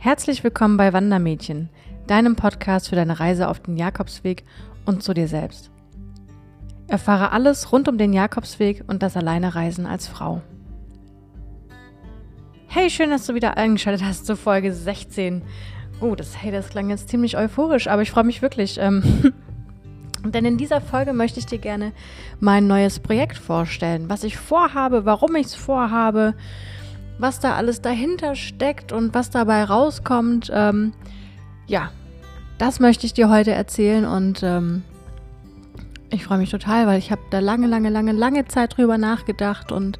Herzlich willkommen bei Wandermädchen, deinem Podcast für deine Reise auf den Jakobsweg und zu dir selbst. Erfahre alles rund um den Jakobsweg und das Alleinereisen als Frau. Hey, schön, dass du wieder eingeschaltet hast zur Folge 16. Oh, das, hey, das klang jetzt ziemlich euphorisch, aber ich freue mich wirklich. Ähm, denn in dieser Folge möchte ich dir gerne mein neues Projekt vorstellen, was ich vorhabe, warum ich es vorhabe was da alles dahinter steckt und was dabei rauskommt, ähm, ja, das möchte ich dir heute erzählen und ähm, ich freue mich total, weil ich habe da lange, lange, lange, lange Zeit drüber nachgedacht und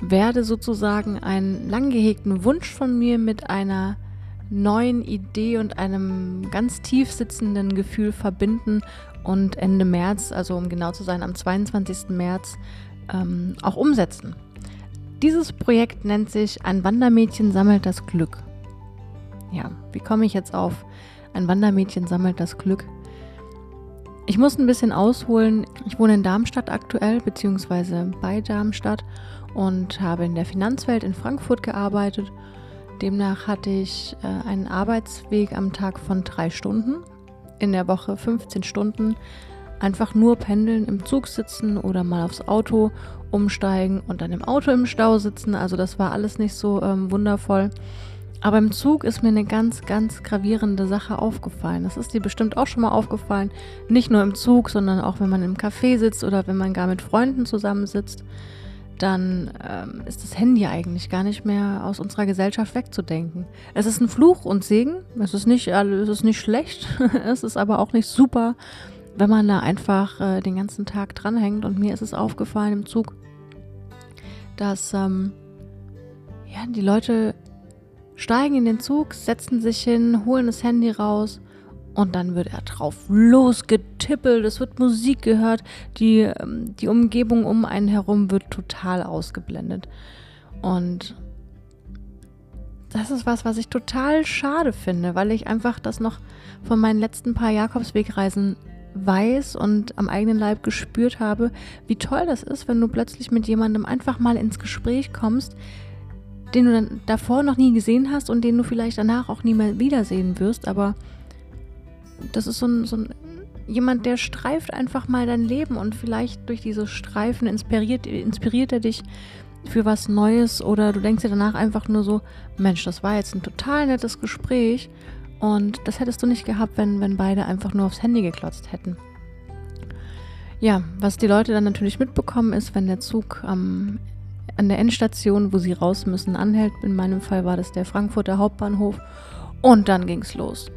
werde sozusagen einen lang gehegten Wunsch von mir mit einer neuen Idee und einem ganz tief sitzenden Gefühl verbinden und Ende März, also um genau zu sein, am 22. März ähm, auch umsetzen. Dieses Projekt nennt sich Ein Wandermädchen sammelt das Glück. Ja, wie komme ich jetzt auf Ein Wandermädchen sammelt das Glück? Ich muss ein bisschen ausholen. Ich wohne in Darmstadt aktuell, beziehungsweise bei Darmstadt und habe in der Finanzwelt in Frankfurt gearbeitet. Demnach hatte ich äh, einen Arbeitsweg am Tag von drei Stunden, in der Woche 15 Stunden, einfach nur pendeln, im Zug sitzen oder mal aufs Auto umsteigen und dann im Auto im Stau sitzen. Also das war alles nicht so ähm, wundervoll. Aber im Zug ist mir eine ganz, ganz gravierende Sache aufgefallen. Das ist dir bestimmt auch schon mal aufgefallen. Nicht nur im Zug, sondern auch wenn man im Café sitzt oder wenn man gar mit Freunden zusammensitzt. Dann ähm, ist das Handy eigentlich gar nicht mehr aus unserer Gesellschaft wegzudenken. Es ist ein Fluch und Segen. Es ist nicht, es ist nicht schlecht. es ist aber auch nicht super wenn man da einfach äh, den ganzen Tag dranhängt. Und mir ist es aufgefallen im Zug, dass ähm, ja, die Leute steigen in den Zug, setzen sich hin, holen das Handy raus und dann wird er drauf losgetippelt, es wird Musik gehört, die, ähm, die Umgebung um einen herum wird total ausgeblendet. Und das ist was, was ich total schade finde, weil ich einfach das noch von meinen letzten paar Jakobswegreisen weiß und am eigenen Leib gespürt habe, wie toll das ist, wenn du plötzlich mit jemandem einfach mal ins Gespräch kommst, den du dann davor noch nie gesehen hast und den du vielleicht danach auch nie mehr wiedersehen wirst, aber das ist so ein, so ein jemand, der streift einfach mal dein Leben und vielleicht durch diese Streifen inspiriert, inspiriert er dich für was Neues oder du denkst dir danach einfach nur so, Mensch, das war jetzt ein total nettes Gespräch und das hättest du nicht gehabt, wenn, wenn beide einfach nur aufs Handy geklotzt hätten. Ja, was die Leute dann natürlich mitbekommen ist, wenn der Zug am, an der Endstation, wo sie raus müssen, anhält. In meinem Fall war das der Frankfurter Hauptbahnhof. Und dann ging's los.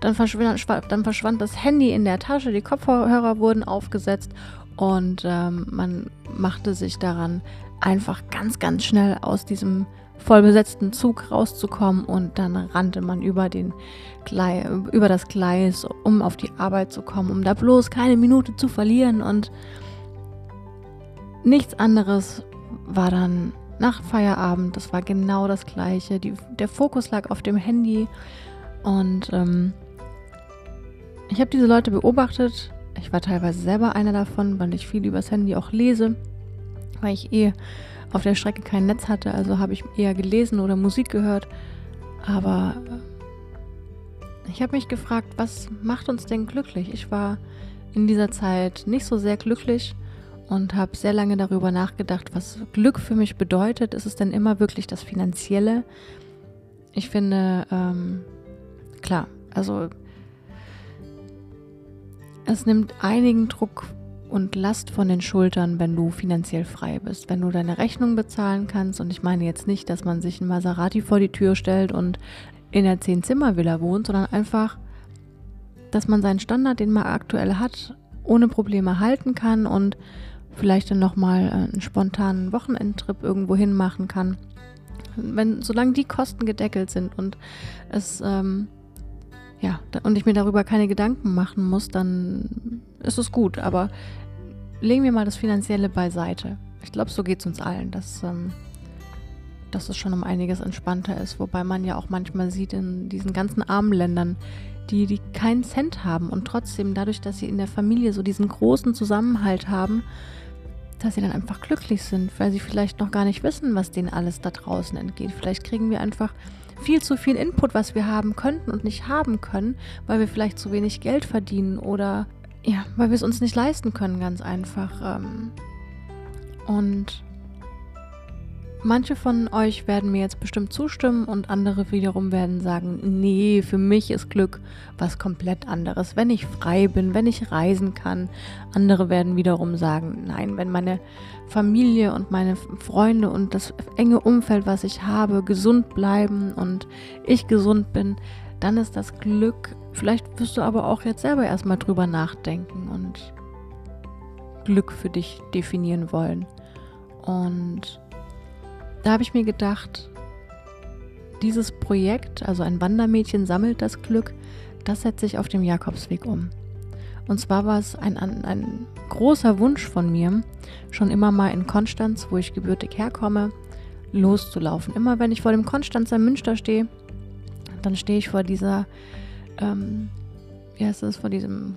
Dann verschwand, dann verschwand das Handy in der Tasche, die Kopfhörer wurden aufgesetzt und ähm, man machte sich daran, einfach ganz, ganz schnell aus diesem vollbesetzten Zug rauszukommen und dann rannte man über, den Gleis, über das Gleis, um auf die Arbeit zu kommen, um da bloß keine Minute zu verlieren und nichts anderes war dann nach Feierabend, das war genau das gleiche. Die, der Fokus lag auf dem Handy und ähm, ich habe diese Leute beobachtet. Ich war teilweise selber einer davon, weil ich viel übers Handy auch lese, weil ich eh auf der Strecke kein Netz hatte, also habe ich eher gelesen oder Musik gehört. Aber äh, ich habe mich gefragt, was macht uns denn glücklich? Ich war in dieser Zeit nicht so sehr glücklich und habe sehr lange darüber nachgedacht, was Glück für mich bedeutet. Ist es denn immer wirklich das Finanzielle? Ich finde, ähm, klar, also es nimmt einigen Druck und Last von den Schultern, wenn du finanziell frei bist, wenn du deine Rechnung bezahlen kannst. Und ich meine jetzt nicht, dass man sich ein Maserati vor die Tür stellt und in der Zehn-Zimmer-Villa wohnt, sondern einfach, dass man seinen Standard, den man aktuell hat, ohne Probleme halten kann und vielleicht dann nochmal äh, einen spontanen Wochenendtrip irgendwo hin machen kann. Wenn, solange die Kosten gedeckelt sind und es ähm, ja, und ich mir darüber keine Gedanken machen muss, dann ist es gut. Aber legen wir mal das Finanzielle beiseite. Ich glaube, so geht es uns allen, dass, ähm, dass es schon um einiges entspannter ist. Wobei man ja auch manchmal sieht in diesen ganzen armen Ländern, die, die keinen Cent haben und trotzdem dadurch, dass sie in der Familie so diesen großen Zusammenhalt haben, dass sie dann einfach glücklich sind, weil sie vielleicht noch gar nicht wissen, was denen alles da draußen entgeht. Vielleicht kriegen wir einfach viel zu viel Input, was wir haben könnten und nicht haben können, weil wir vielleicht zu wenig Geld verdienen oder ja, weil wir es uns nicht leisten können, ganz einfach. Ähm. Und Manche von euch werden mir jetzt bestimmt zustimmen und andere wiederum werden sagen, nee, für mich ist Glück was komplett anderes, wenn ich frei bin, wenn ich reisen kann. Andere werden wiederum sagen, nein, wenn meine Familie und meine Freunde und das enge Umfeld, was ich habe, gesund bleiben und ich gesund bin, dann ist das Glück. Vielleicht wirst du aber auch jetzt selber erstmal drüber nachdenken und Glück für dich definieren wollen. Und da habe ich mir gedacht, dieses Projekt, also ein Wandermädchen sammelt das Glück, das setze ich auf dem Jakobsweg um. Und zwar war es ein, ein, ein, großer Wunsch von mir, schon immer mal in Konstanz, wo ich gebürtig herkomme, loszulaufen. Immer wenn ich vor dem Konstanzer Münster stehe, dann stehe ich vor dieser, ähm, wie heißt das, vor diesem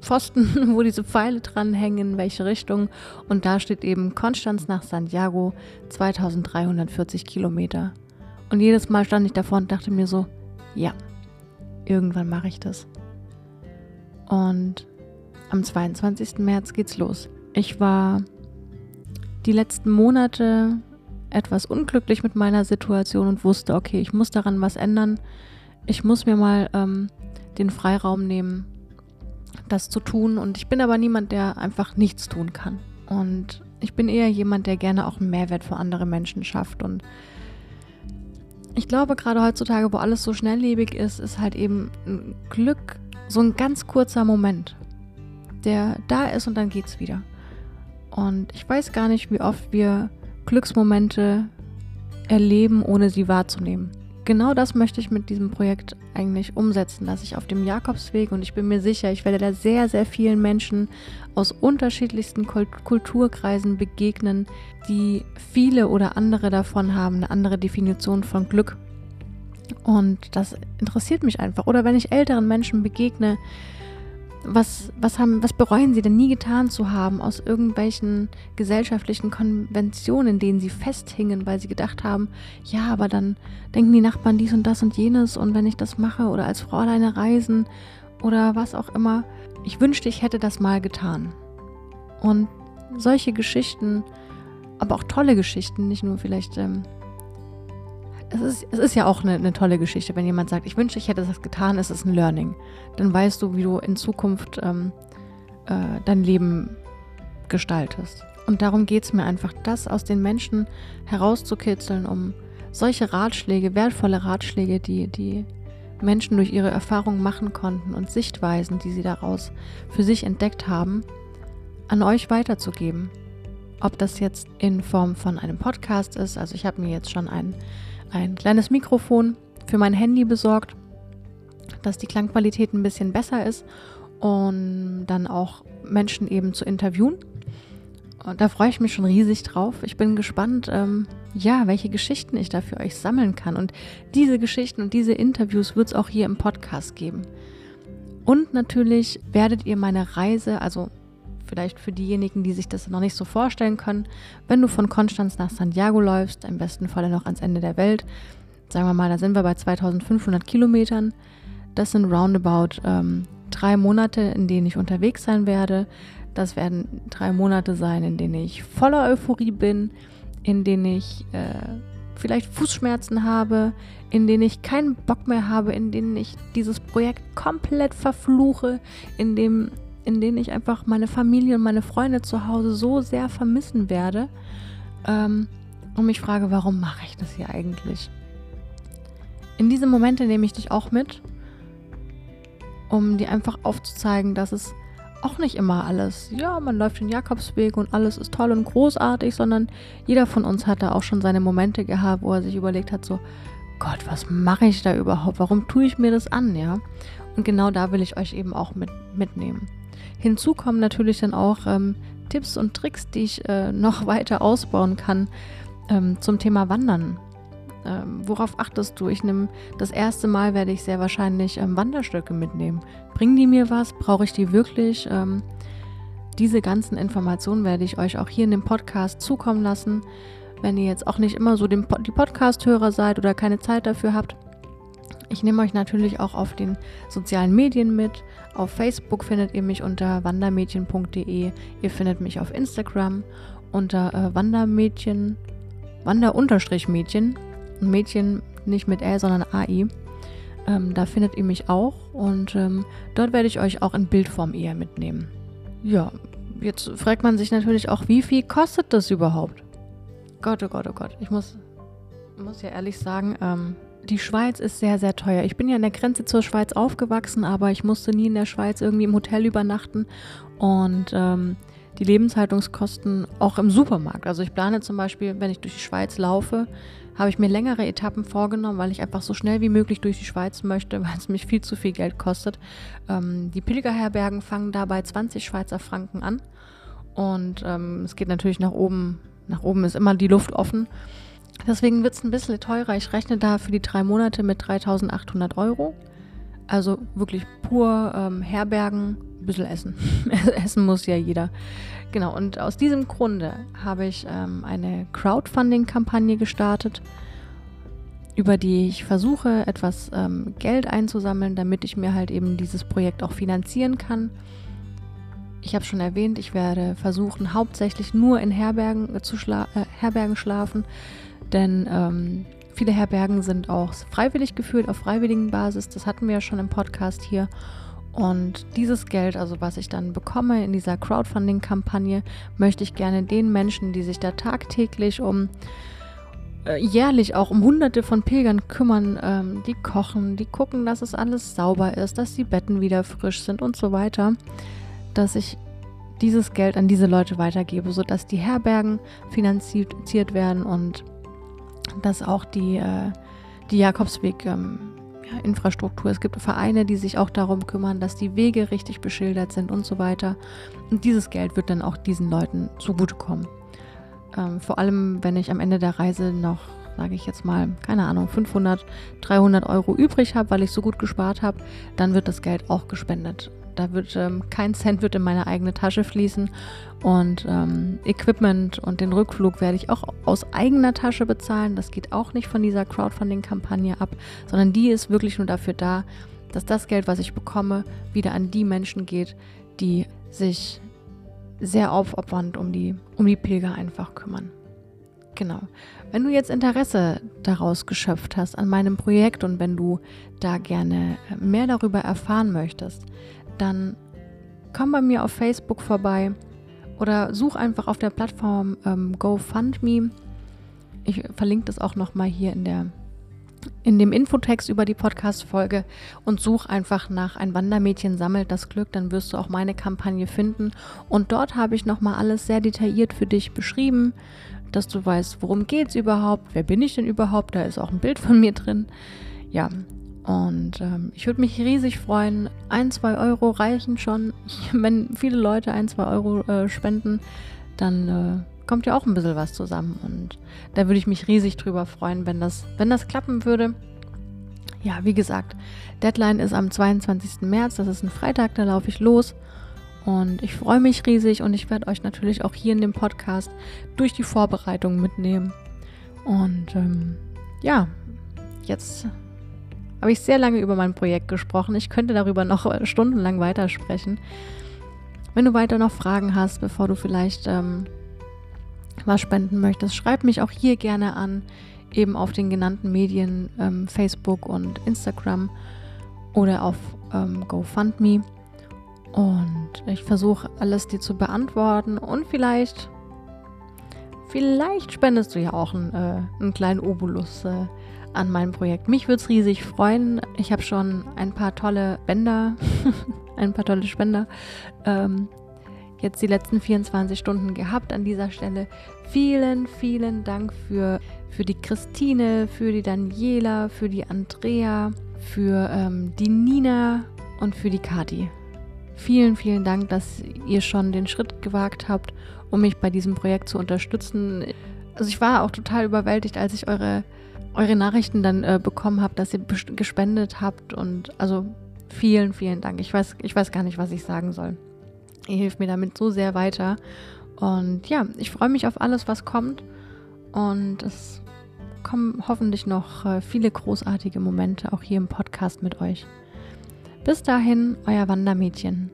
Pfosten, wo diese Pfeile dranhängen, in welche Richtung. Und da steht eben Konstanz nach Santiago 2340 Kilometer. Und jedes Mal stand ich davor und dachte mir so, ja, irgendwann mache ich das. Und am 22. März geht's los. Ich war die letzten Monate etwas unglücklich mit meiner Situation und wusste, okay, ich muss daran was ändern. Ich muss mir mal ähm, den Freiraum nehmen, das zu tun. Und ich bin aber niemand, der einfach nichts tun kann. Und ich bin eher jemand, der gerne auch einen Mehrwert für andere Menschen schafft. Und ich glaube, gerade heutzutage, wo alles so schnelllebig ist, ist halt eben Glück so ein ganz kurzer Moment, der da ist und dann geht's wieder. Und ich weiß gar nicht, wie oft wir Glücksmomente erleben, ohne sie wahrzunehmen genau das möchte ich mit diesem Projekt eigentlich umsetzen, dass ich auf dem Jakobsweg und ich bin mir sicher, ich werde da sehr, sehr vielen Menschen aus unterschiedlichsten Kulturkreisen begegnen, die viele oder andere davon haben, eine andere Definition von Glück. Und das interessiert mich einfach. Oder wenn ich älteren Menschen begegne, was, was, haben, was bereuen sie denn nie getan zu haben aus irgendwelchen gesellschaftlichen Konventionen, denen sie festhingen, weil sie gedacht haben, ja, aber dann denken die Nachbarn dies und das und jenes und wenn ich das mache oder als Frau alleine reisen oder was auch immer. Ich wünschte, ich hätte das mal getan. Und solche Geschichten, aber auch tolle Geschichten, nicht nur vielleicht ähm, es ist, es ist ja auch eine, eine, tolle Geschichte, wenn jemand sagt, ich wünsche, ich hätte das getan, es ist ein Learning. Dann weißt du, wie du in Zukunft ähm, äh, dein Leben gestaltest. Und darum geht es mir einfach, das aus den Menschen herauszukitzeln, um solche Ratschläge, wertvolle Ratschläge, die die Menschen durch ihre Erfahrungen machen konnten und Sichtweisen, die sie daraus für sich entdeckt haben, an euch weiterzugeben. Ob das jetzt in Form von einem Podcast ist, also ich habe mir jetzt schon einen ein kleines Mikrofon für mein Handy besorgt, dass die Klangqualität ein bisschen besser ist und dann auch Menschen eben zu interviewen. Und da freue ich mich schon riesig drauf. Ich bin gespannt, ähm, ja, welche Geschichten ich da für euch sammeln kann. Und diese Geschichten und diese Interviews wird es auch hier im Podcast geben. Und natürlich werdet ihr meine Reise, also vielleicht für diejenigen, die sich das noch nicht so vorstellen können, wenn du von Konstanz nach Santiago läufst, im besten Falle noch ans Ende der Welt, sagen wir mal, da sind wir bei 2500 Kilometern. Das sind roundabout ähm, drei Monate, in denen ich unterwegs sein werde. Das werden drei Monate sein, in denen ich voller Euphorie bin, in denen ich äh, vielleicht Fußschmerzen habe, in denen ich keinen Bock mehr habe, in denen ich dieses Projekt komplett verfluche, in dem in denen ich einfach meine Familie und meine Freunde zu Hause so sehr vermissen werde ähm, und mich frage, warum mache ich das hier eigentlich? In diese Momente nehme ich dich auch mit, um dir einfach aufzuzeigen, dass es auch nicht immer alles, ja, man läuft den Jakobsweg und alles ist toll und großartig, sondern jeder von uns hat da auch schon seine Momente gehabt, wo er sich überlegt hat, so, Gott, was mache ich da überhaupt? Warum tue ich mir das an, ja? Und genau da will ich euch eben auch mit, mitnehmen. Hinzu kommen natürlich dann auch ähm, Tipps und Tricks, die ich äh, noch weiter ausbauen kann ähm, zum Thema Wandern. Ähm, worauf achtest du? Ich nehme das erste Mal werde ich sehr wahrscheinlich ähm, Wanderstöcke mitnehmen. Bringen die mir was? Brauche ich die wirklich? Ähm, diese ganzen Informationen werde ich euch auch hier in dem Podcast zukommen lassen. wenn ihr jetzt auch nicht immer so den, die Podcast-Hörer seid oder keine Zeit dafür habt. Ich nehme euch natürlich auch auf den sozialen Medien mit. Auf Facebook findet ihr mich unter wandermädchen.de. Ihr findet mich auf Instagram unter äh, Wandermädchen, Wander-Mädchen. Mädchen nicht mit L, sondern AI. Ähm, da findet ihr mich auch und ähm, dort werde ich euch auch in Bildform eher mitnehmen. Ja, jetzt fragt man sich natürlich auch, wie viel kostet das überhaupt? Gott, oh Gott, oh Gott. Ich muss, muss ja ehrlich sagen, ähm, die Schweiz ist sehr, sehr teuer. Ich bin ja an der Grenze zur Schweiz aufgewachsen, aber ich musste nie in der Schweiz irgendwie im Hotel übernachten. Und ähm, die Lebenshaltungskosten auch im Supermarkt. Also ich plane zum Beispiel, wenn ich durch die Schweiz laufe, habe ich mir längere Etappen vorgenommen, weil ich einfach so schnell wie möglich durch die Schweiz möchte, weil es mich viel zu viel Geld kostet. Ähm, die Pilgerherbergen fangen dabei 20 Schweizer Franken an. Und ähm, es geht natürlich nach oben. Nach oben ist immer die Luft offen. Deswegen wird es ein bisschen teurer. Ich rechne da für die drei Monate mit 3800 Euro. Also wirklich pur ähm, Herbergen, ein bisschen Essen. essen muss ja jeder. Genau, und aus diesem Grunde habe ich ähm, eine Crowdfunding-Kampagne gestartet, über die ich versuche, etwas ähm, Geld einzusammeln, damit ich mir halt eben dieses Projekt auch finanzieren kann. Ich habe schon erwähnt, ich werde versuchen, hauptsächlich nur in Herbergen, zu schla äh, Herbergen schlafen, denn ähm, viele Herbergen sind auch freiwillig geführt, auf freiwilligen Basis. Das hatten wir ja schon im Podcast hier. Und dieses Geld, also was ich dann bekomme in dieser Crowdfunding-Kampagne, möchte ich gerne den Menschen, die sich da tagtäglich um äh, jährlich auch um hunderte von Pilgern kümmern, ähm, die kochen, die gucken, dass es alles sauber ist, dass die Betten wieder frisch sind und so weiter, dass ich dieses Geld an diese Leute weitergebe, sodass die Herbergen finanziert werden und dass auch die, äh, die Jakobsweg ähm, ja, Infrastruktur. Es gibt Vereine, die sich auch darum kümmern, dass die Wege richtig beschildert sind und so weiter. Und dieses Geld wird dann auch diesen Leuten zugutekommen. Ähm, vor allem, wenn ich am Ende der Reise noch, sage ich jetzt mal, keine Ahnung, 500, 300 Euro übrig habe, weil ich so gut gespart habe, dann wird das Geld auch gespendet. Da wird ähm, kein Cent wird in meine eigene Tasche fließen und ähm, Equipment und den Rückflug werde ich auch aus eigener Tasche bezahlen. Das geht auch nicht von dieser Crowdfunding-Kampagne ab, sondern die ist wirklich nur dafür da, dass das Geld, was ich bekomme, wieder an die Menschen geht, die sich sehr aufopfernd um die, um die Pilger einfach kümmern. Genau. Wenn du jetzt Interesse daraus geschöpft hast an meinem Projekt und wenn du da gerne mehr darüber erfahren möchtest, dann komm bei mir auf Facebook vorbei oder such einfach auf der Plattform ähm, GoFundMe. Ich verlinke das auch nochmal hier in der in dem Infotext über die Podcast-Folge und such einfach nach ein Wandermädchen sammelt das Glück, dann wirst du auch meine Kampagne finden. Und dort habe ich nochmal alles sehr detailliert für dich beschrieben, dass du weißt, worum geht es überhaupt, wer bin ich denn überhaupt, da ist auch ein Bild von mir drin. Ja, und ähm, ich würde mich riesig freuen. Ein, zwei Euro reichen schon. Wenn viele Leute ein, zwei Euro äh, spenden, dann äh, kommt ja auch ein bisschen was zusammen. Und da würde ich mich riesig drüber freuen, wenn das, wenn das klappen würde. Ja, wie gesagt, Deadline ist am 22. März. Das ist ein Freitag, da laufe ich los. Und ich freue mich riesig und ich werde euch natürlich auch hier in dem Podcast durch die Vorbereitung mitnehmen. Und ähm, ja, jetzt habe ich sehr lange über mein Projekt gesprochen. Ich könnte darüber noch stundenlang weitersprechen. Wenn du weiter noch Fragen hast, bevor du vielleicht ähm, was spenden möchtest, schreib mich auch hier gerne an, eben auf den genannten Medien ähm, Facebook und Instagram oder auf ähm, GoFundMe. Und ich versuche alles dir zu beantworten und vielleicht, vielleicht spendest du ja auch einen, äh, einen kleinen Obolus. Äh, an meinem Projekt. Mich würde es riesig freuen. Ich habe schon ein paar tolle Bänder, ein paar tolle Spender ähm, jetzt die letzten 24 Stunden gehabt an dieser Stelle. Vielen, vielen Dank für, für die Christine, für die Daniela, für die Andrea, für ähm, die Nina und für die Kati. Vielen, vielen Dank, dass ihr schon den Schritt gewagt habt, um mich bei diesem Projekt zu unterstützen. Also ich war auch total überwältigt, als ich eure eure Nachrichten dann äh, bekommen habt, dass ihr gespendet habt und also vielen, vielen Dank. Ich weiß, ich weiß gar nicht, was ich sagen soll. Ihr hilft mir damit so sehr weiter. Und ja, ich freue mich auf alles, was kommt. und es kommen hoffentlich noch äh, viele großartige Momente auch hier im Podcast mit euch. Bis dahin, euer Wandermädchen.